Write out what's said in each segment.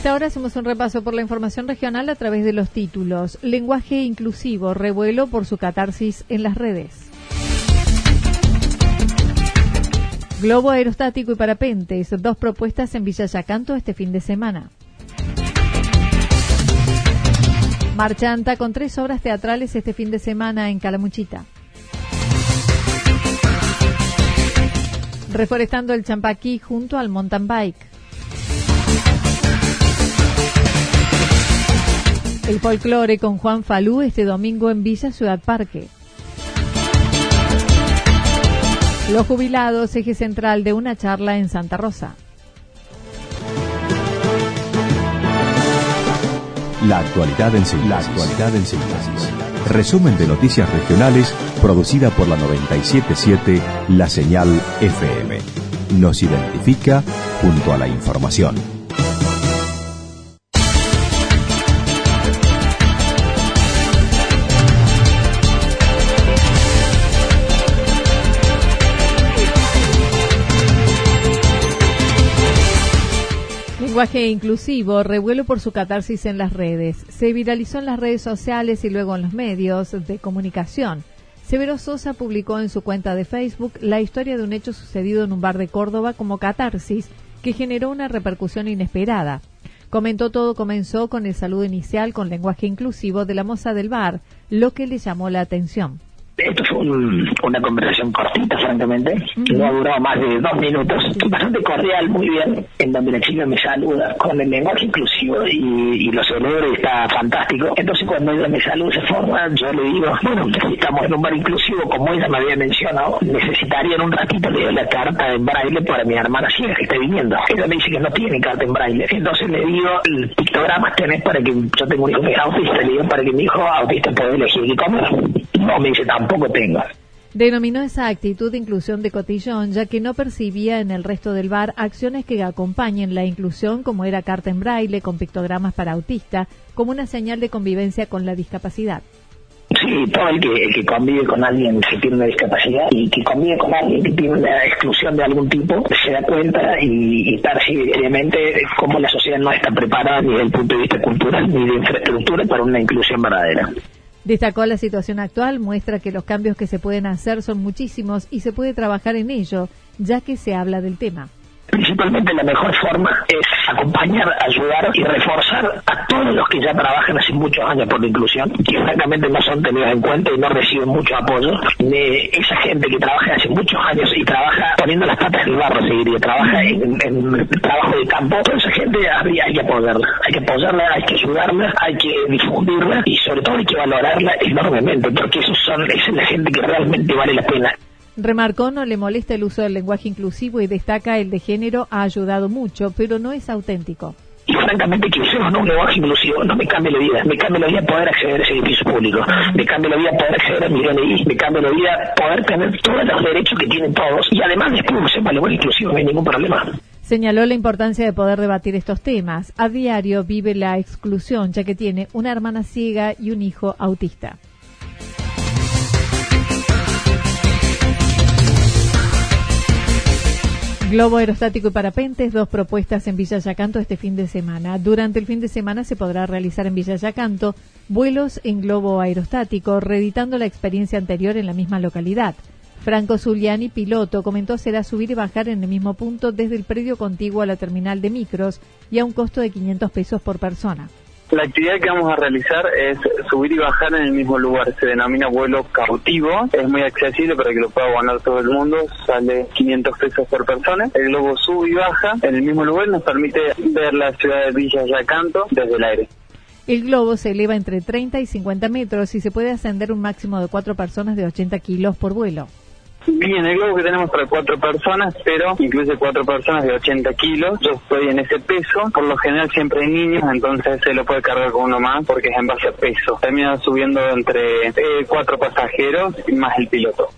Esta hora hacemos un repaso por la información regional a través de los títulos. Lenguaje inclusivo, revuelo por su catarsis en las redes. Globo aerostático y parapentes, dos propuestas en Villa Yacanto este fin de semana. Marchanta con tres obras teatrales este fin de semana en Calamuchita. Reforestando el Champaquí junto al mountain bike. El folclore con Juan Falú este domingo en Villa Ciudad Parque. Los jubilados, eje central de una charla en Santa Rosa. La actualidad en síntesis. La actualidad en síntesis. Resumen de noticias regionales producida por la 977 La Señal FM. Nos identifica junto a la información. Lenguaje inclusivo, revuelo por su catarsis en las redes. Se viralizó en las redes sociales y luego en los medios de comunicación. Severo Sosa publicó en su cuenta de Facebook la historia de un hecho sucedido en un bar de Córdoba como catarsis que generó una repercusión inesperada. Comentó todo comenzó con el saludo inicial con lenguaje inclusivo de la moza del bar, lo que le llamó la atención. Esto fue una conversación cortita, francamente. No ha durado más de dos minutos. Bastante cordial, muy bien. En donde la chica me saluda con el lenguaje inclusivo y, lo celebra y está fantástico. Entonces, cuando ella me saluda esa forma, yo le digo, bueno, estamos en un bar inclusivo, como ella me había mencionado, necesitaría en un ratito leer la carta en braille para mi hermana ciega que está viniendo. Ella me dice que no tiene carta en braille. Entonces le digo, el pictograma tenés para que yo tengo un hijo que es autista, le digo para que mi hijo autista pueda elegir qué comer. No, me dice tampoco poco tenga. Denominó esa actitud de inclusión de cotillón, ya que no percibía en el resto del bar acciones que acompañen la inclusión, como era carta en braille con pictogramas para autista, como una señal de convivencia con la discapacidad. Sí, todo el que, convive con alguien que tiene una discapacidad y que convive con alguien que tiene una exclusión de algún tipo, se da cuenta y, y percibe evidentemente cómo la sociedad no está preparada ni desde el punto de vista cultural ni de infraestructura para una inclusión verdadera. Destacó la situación actual, muestra que los cambios que se pueden hacer son muchísimos y se puede trabajar en ello, ya que se habla del tema principalmente la mejor forma es acompañar, ayudar y reforzar a todos los que ya trabajan hace muchos años por la inclusión, que francamente no son tenidos en cuenta y no reciben mucho apoyo. Esa gente que trabaja hace muchos años y trabaja poniendo las patas en el barro, seguiría, trabaja en, en, trabajo de campo, toda esa gente habría, hay que apoyarla, hay que apoyarla, hay que ayudarla, hay que difundirla y sobre todo hay que valorarla enormemente, porque esos son, esa es la gente que realmente vale la pena. Remarcó no le molesta el uso del lenguaje inclusivo y destaca el de género ha ayudado mucho, pero no es auténtico. Y francamente que usemos un lenguaje inclusivo no me cambia la vida. Me cambia la vida poder acceder a ese edificio público. Me cambia la vida poder acceder a mi DNI. Me cambia la vida poder tener todos los derechos que tienen todos. Y además después usemos el lenguaje inclusivo, no hay ningún problema. Señaló la importancia de poder debatir estos temas. A diario vive la exclusión, ya que tiene una hermana ciega y un hijo autista. Globo aerostático y parapentes, dos propuestas en Villa Yacanto este fin de semana. Durante el fin de semana se podrá realizar en Villa Yacanto vuelos en globo aerostático, reeditando la experiencia anterior en la misma localidad. Franco Zuliani, piloto, comentó será subir y bajar en el mismo punto desde el predio contiguo a la terminal de micros y a un costo de 500 pesos por persona. La actividad que vamos a realizar es subir y bajar en el mismo lugar. Se denomina vuelo cautivo. Es muy accesible para que lo pueda abonar todo el mundo. Sale 500 pesos por persona. El globo sube y baja en el mismo lugar. Nos permite ver la ciudad de Villa Yacanto desde el aire. El globo se eleva entre 30 y 50 metros y se puede ascender un máximo de cuatro personas de 80 kilos por vuelo. Bien, el globo que tenemos para cuatro personas, pero incluye cuatro personas de 80 kilos. Yo estoy en ese peso. Por lo general siempre hay niños, entonces se lo puede cargar con uno más porque es en base a peso. Termina subiendo entre eh, cuatro pasajeros y más el piloto.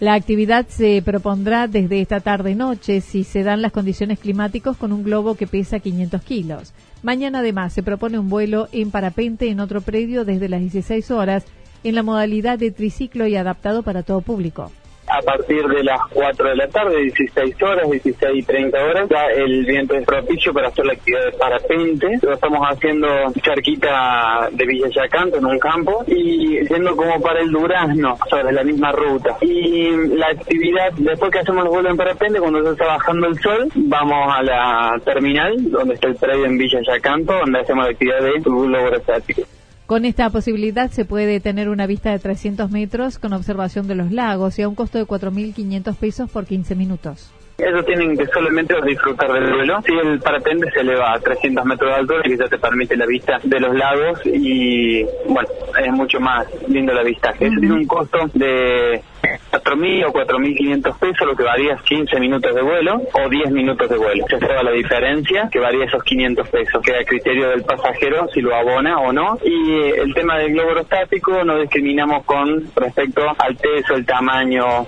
La actividad se propondrá desde esta tarde-noche si se dan las condiciones climáticas con un globo que pesa 500 kilos. Mañana además se propone un vuelo en parapente en otro predio desde las 16 horas en la modalidad de triciclo y adaptado para todo público a partir de las 4 de la tarde, 16 horas, 16 y 30 horas, ya el viento es propicio para hacer la actividad de parapente. Lo estamos haciendo cerquita de Villa Yacanto, en un campo, y yendo como para el Durazno, sobre la misma ruta. Y la actividad, después que hacemos el vuelo en parapente, cuando se está bajando el sol, vamos a la terminal, donde está el predio en Villa Yacanto, donde hacemos la actividad de globo estático. Con esta posibilidad se puede tener una vista de 300 metros con observación de los lagos y a un costo de 4.500 pesos por 15 minutos. Ellos tienen que solamente disfrutar del vuelo. Si el parapente se eleva a 300 metros de altura, que ya te permite la vista de los lagos y, bueno, es mucho más lindo la vista. Eso tiene un costo de 4.000 o 4.500 pesos, lo que varía 15 minutos de vuelo o 10 minutos de vuelo. Se sabe la diferencia, que varía esos 500 pesos, queda a criterio del pasajero si lo abona o no. Y el tema del globo aerostático no discriminamos con respecto al peso, el tamaño,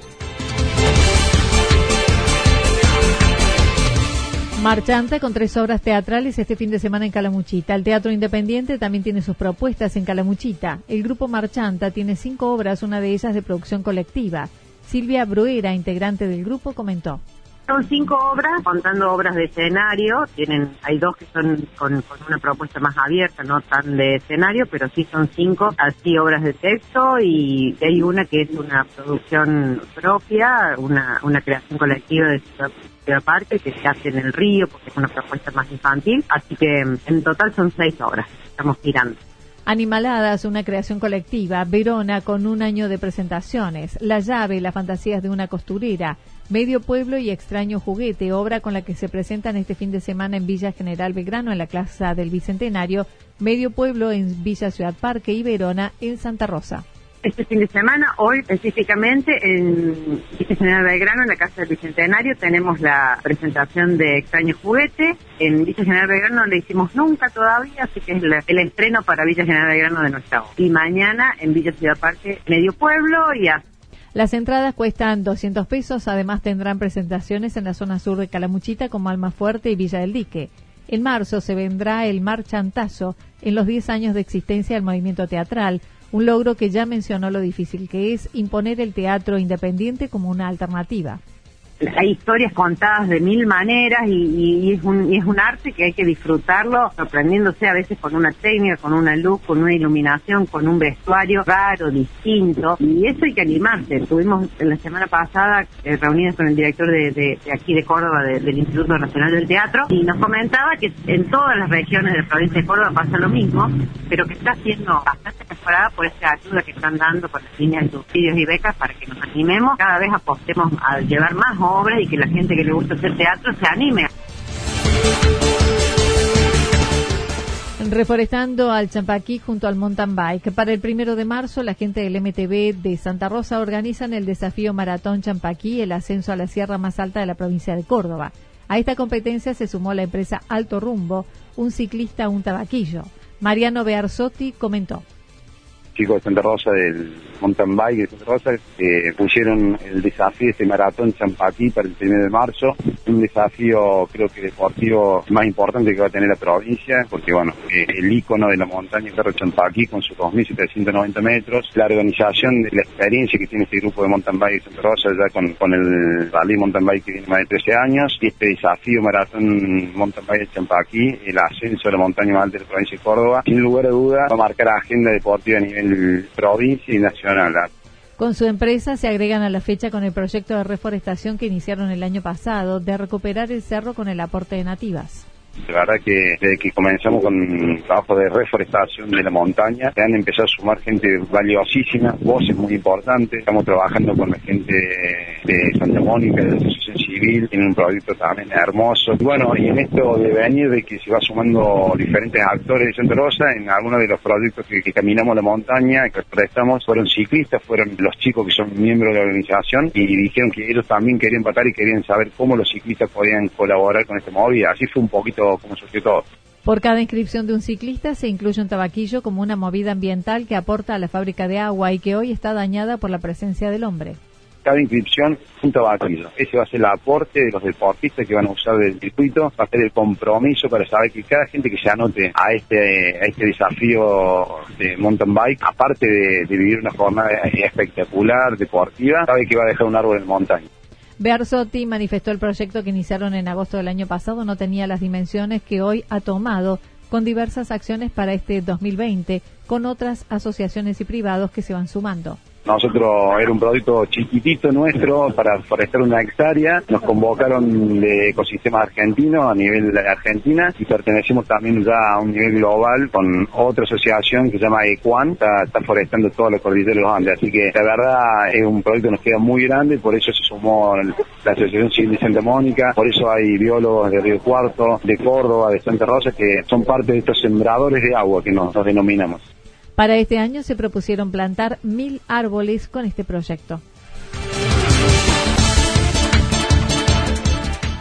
Marchanta con tres obras teatrales este fin de semana en Calamuchita. El Teatro Independiente también tiene sus propuestas en Calamuchita. El grupo Marchanta tiene cinco obras, una de ellas de producción colectiva. Silvia Bruera, integrante del grupo, comentó. Son cinco obras, contando obras de escenario. Tienen, hay dos que son con, una propuesta más abierta, no tan de escenario, pero sí son cinco, así obras de texto y hay una que es una producción propia, una, una creación colectiva de Que se hace en el río porque es una propuesta más infantil. Así que en total son seis obras estamos tirando. Animaladas, una creación colectiva. Verona con un año de presentaciones. La llave, las fantasías de una costurera. Medio Pueblo y Extraño Juguete, obra con la que se presentan este fin de semana en Villa General Belgrano en la Plaza del Bicentenario, Medio Pueblo en Villa Ciudad Parque y Verona en Santa Rosa este fin de semana, hoy específicamente en Villa General Belgrano, en la Casa del Bicentenario, tenemos la presentación de Extraño Juguete. En Villa General Belgrano no le hicimos nunca todavía, así que es el estreno para Villa General Belgrano de nuestra obra. Y mañana en Villa Ciudad Parque, Medio Pueblo y a las entradas cuestan 200 pesos, además tendrán presentaciones en la zona sur de Calamuchita como Alma Fuerte y Villa del Dique. En marzo se vendrá el Marchantazo en los 10 años de existencia del movimiento teatral, un logro que ya mencionó lo difícil que es imponer el teatro independiente como una alternativa hay historias contadas de mil maneras y, es un, y es un arte que hay que disfrutarlo, sorprendiéndose a veces con una técnica, con una luz, con una iluminación, con un vestuario raro, distinto, y eso hay que animarse. Estuvimos la semana pasada eh, reunidos con el director de, aquí de Córdoba, del Instituto Nacional del Teatro, y nos comentaba que en todas las regiones de la provincia de Córdoba pasa lo mismo, pero que está siendo bastante mejorada por esta ayuda que están dando con las líneas de subsidios y becas para que nos animemos, cada vez apostemos a llevar más obras y que la gente que le gusta hacer teatro se anime. Reforestando al Champaquí junto al mountain bike. Para el primero de marzo, la gente del MTV de Santa Rosa organizan el desafío Maratón Champaquí, el ascenso a la sierra más alta de la provincia de Córdoba. A esta competencia se sumó la empresa Alto Rumbo, un ciclista, un tabaquillo. Mariano Bearzotti comentó chicos de Santa Rosa del mountain bike de Santa Rosa que pusieron el desafío de este maratón Champaquí para el 1 de marzo, un desafío creo que deportivo más importante que va a tener la provincia, porque bueno, eh, el icono de la montaña Cerro Champaquí con sus 2.790 metros, la organización de la experiencia que tiene este grupo de mountain bike de Santa Rosa ya con, con el rally mountain bike que tiene más de 13 años, y este desafío maratón mountain bike de Champaquí, el ascenso de la montaña más alta de la provincia de Córdoba, sin lugar a duda va a marcar agenda deportiva a nivel provincia y nacional. Con su empresa se agregan a la fecha con el proyecto de reforestación que iniciaron el año pasado de recuperar el cerro con el aporte de nativas. La verdad que desde que comenzamos con el trabajo de reforestación de la montaña, se han empezado a sumar gente valiosísima, voces muy importantes. Estamos trabajando con la gente de Santa Mónica, de Civil, tiene un proyecto también hermoso. bueno, y en esto de venir de que se va sumando diferentes actores de Santa Rosa, en algunos de los proyectos que, caminamos la montaña, que prestamos, fueron ciclistas, fueron los chicos que son miembros de la organización y dijeron que ellos también querían patar y querían saber cómo los ciclistas podían colaborar con este movida. Así fue un poquito como surgió todo. Por cada inscripción de un ciclista se incluye un tabaquillo como una movida ambiental que aporta a la fábrica de agua y que hoy está dañada por la presencia del hombre cada inscripción un tabaquillo. Ese va a ser el aporte de los deportistas que van a usar del circuito, va a ser el compromiso para saber que cada gente que se anote a este, a este desafío de mountain bike, aparte de, vivir una jornada espectacular, deportiva, sabe que va a dejar un árbol en montaña. Bearzotti manifestó el proyecto que iniciaron en agosto del año pasado no tenía las dimensiones que hoy ha tomado con diversas acciones para este 2020, con otras asociaciones y privados que se van sumando. Nosotros era un producto chiquitito nuestro para forestar una hectárea. Nos convocaron de ecosistemas argentinos a nivel de Argentina y pertenecemos también ya a un nivel global con otra asociación que se llama Equan, está, está forestando todos los cordilleros Andes. Así que la verdad es un proyecto que nos queda muy grande, por eso se sumó la Asociación Civil de Santa Mónica, por eso hay biólogos de Río Cuarto, de Córdoba, de Santa Rosa, que son parte de estos sembradores de agua que nos denominamos. Para este año se propusieron plantar mil árboles con este proyecto.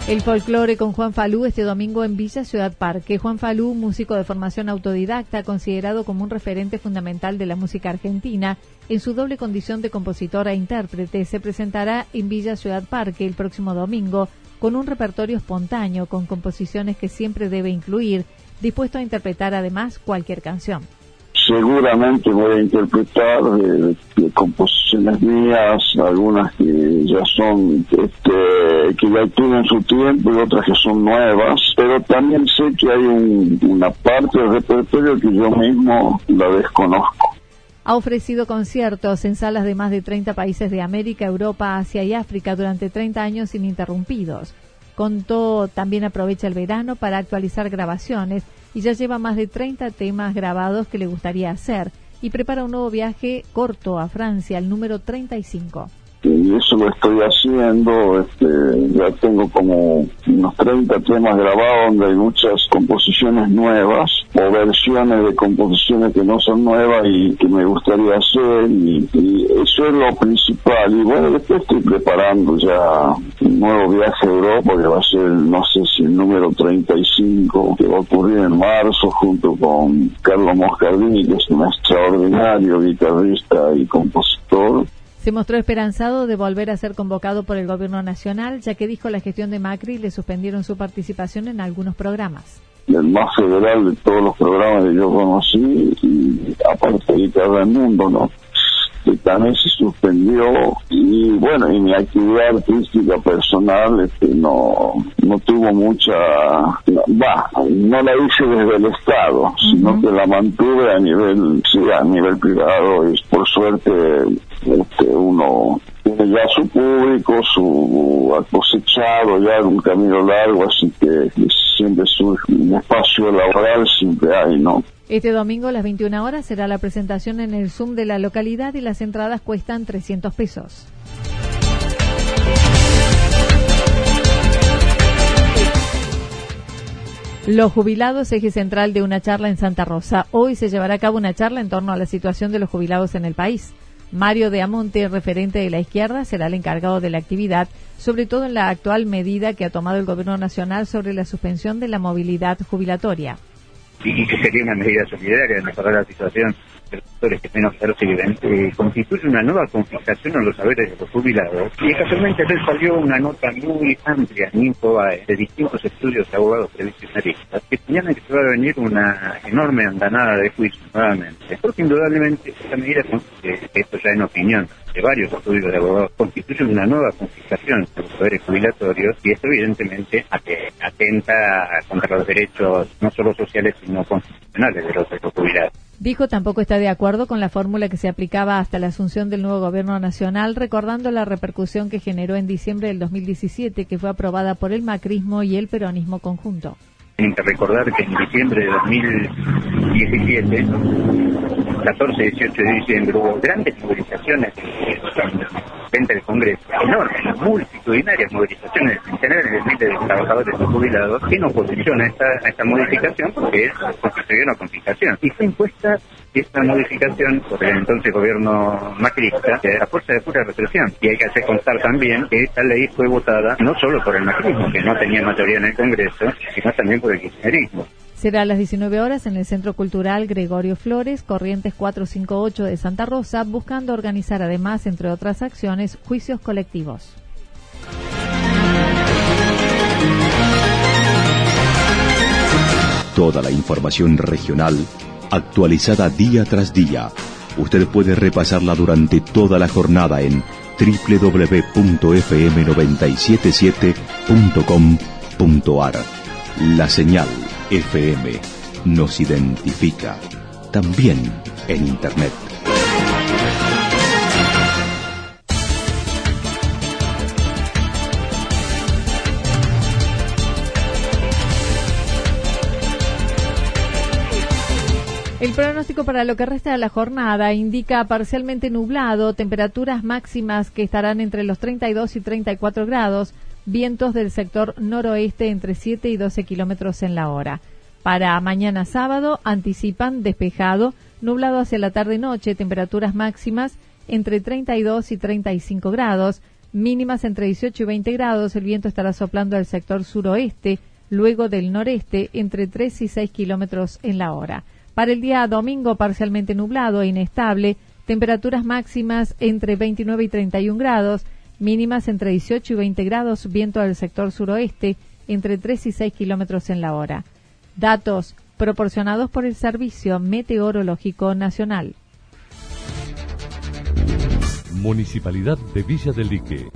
El folclore con Juan Falú este domingo en Villa Ciudad Parque. Juan Falú, músico de formación autodidacta, considerado como un referente fundamental de la música argentina, en su doble condición de compositor e intérprete, se presentará en Villa Ciudad Parque el próximo domingo con un repertorio espontáneo con composiciones que siempre debe incluir, dispuesto a interpretar además cualquier canción seguramente voy a interpretar eh, composiciones mías, algunas que ya son, este, que ya tienen su tiempo y otras que son nuevas, pero también sé que hay una parte del repertorio que yo mismo la desconozco. Ha ofrecido conciertos en salas de más de 30 países de América, Europa, Asia y África durante 30 años ininterrumpidos. Contó también aprovecha el verano para actualizar grabaciones y ya lleva más de 30 temas grabados que le gustaría hacer y prepara un nuevo viaje corto a Francia, el número 35 y eso lo estoy haciendo, este, ya tengo como unos 30 temas grabados donde hay muchas composiciones nuevas o versiones de composiciones que no son nuevas y que me gustaría hacer y, eso es lo principal. Y bueno después estoy preparando ya un nuevo viaje a Europa que va a ser no sé si el número 35 que va a ocurrir en marzo junto con Carlos Moscardini que es un extraordinario guitarrista y compositor se mostró esperanzado de volver a ser convocado por el gobierno nacional, ya que dijo la gestión de Macri le suspendieron su participación en algunos programas. El más federal de todos los programas que yo conocí y aparte de todo el mundo, ¿no? que también se suspendió y bueno y mi actividad artística personal este, no no tuvo mucha va no la hice desde el estado sino que la mantuve a nivel sí a nivel privado y por suerte este, uno tiene ya su público su ha cosechado ya un camino largo así que siempre surge un espacio laboral siempre hay no este domingo a las 21 horas será la presentación en el Zoom de la localidad y las entradas cuestan 300 pesos. Los jubilados, eje central de una charla en Santa Rosa. Hoy se llevará a cabo una charla en torno a la situación de los jubilados en el país. Mario de Amonte, referente de la izquierda, será el encargado de la actividad, sobre todo en la actual medida que ha tomado el Gobierno Nacional sobre la suspensión de la movilidad jubilatoria. Y que sería una medida solidaria de mejorar la situación que menos perciben, eh, constituye una nueva confiscación a los saberes de los jubilados. Y casualmente ayer salió una nota muy amplia en Infobae de distintos estudios de abogados previsionaristas que señalan que se va a venir una enorme andanada de juicios nuevamente. Porque indudablemente esta medida, esto ya en opinión de varios estudios de abogados, constituye una nueva confiscación de los poderes jubilatorios y esto evidentemente atenta contra los derechos no solo sociales sino constitucionales de los jubilados. Dijo tampoco está de acuerdo con la fórmula que se aplicaba hasta la asunción del nuevo gobierno nacional, recordando la repercusión que generó en diciembre del 2017, que fue aprobada por el macrismo y el peronismo conjunto. Tienen que recordar que en diciembre de 2017, 14 18 de diciembre, hubo grandes movilizaciones frente al Congreso, enormes, multitudinarias movilizaciones en el miles de trabajadores jubilados en oposición a esta, a esta modificación porque es una confiscación. Y fue impuesta esta modificación por el entonces gobierno macrista a fuerza de pura represión. Y hay que hacer constar también que esta ley fue votada no solo por el macrismo, que no tenía mayoría en el Congreso, sino también por el kirchnerismo. Será a las 19 horas en el Centro Cultural Gregorio Flores, Corrientes 458 de Santa Rosa, buscando organizar además, entre otras acciones, juicios colectivos. Toda la información regional actualizada día tras día. Usted puede repasarla durante toda la jornada en www.fm977.com.ar. La señal FM nos identifica también en Internet. El pronóstico para lo que resta de la jornada indica parcialmente nublado, temperaturas máximas que estarán entre los 32 y 34 grados, vientos del sector noroeste entre 7 y 12 kilómetros en la hora. Para mañana sábado anticipan despejado, nublado hacia la tarde-noche, temperaturas máximas entre 32 y 35 grados, mínimas entre 18 y 20 grados. El viento estará soplando al sector suroeste, luego del noreste, entre 3 y 6 kilómetros en la hora. Para el día domingo, parcialmente nublado e inestable, temperaturas máximas entre 29 y 31 grados, mínimas entre 18 y 20 grados, viento del sector suroeste entre 3 y 6 kilómetros en la hora. Datos proporcionados por el Servicio Meteorológico Nacional. Municipalidad de Villa del Lique.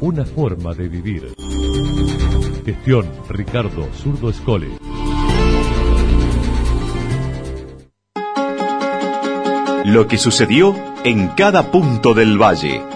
Una forma de vivir. Gestión Ricardo Zurdo Escole. Lo que sucedió en cada punto del valle.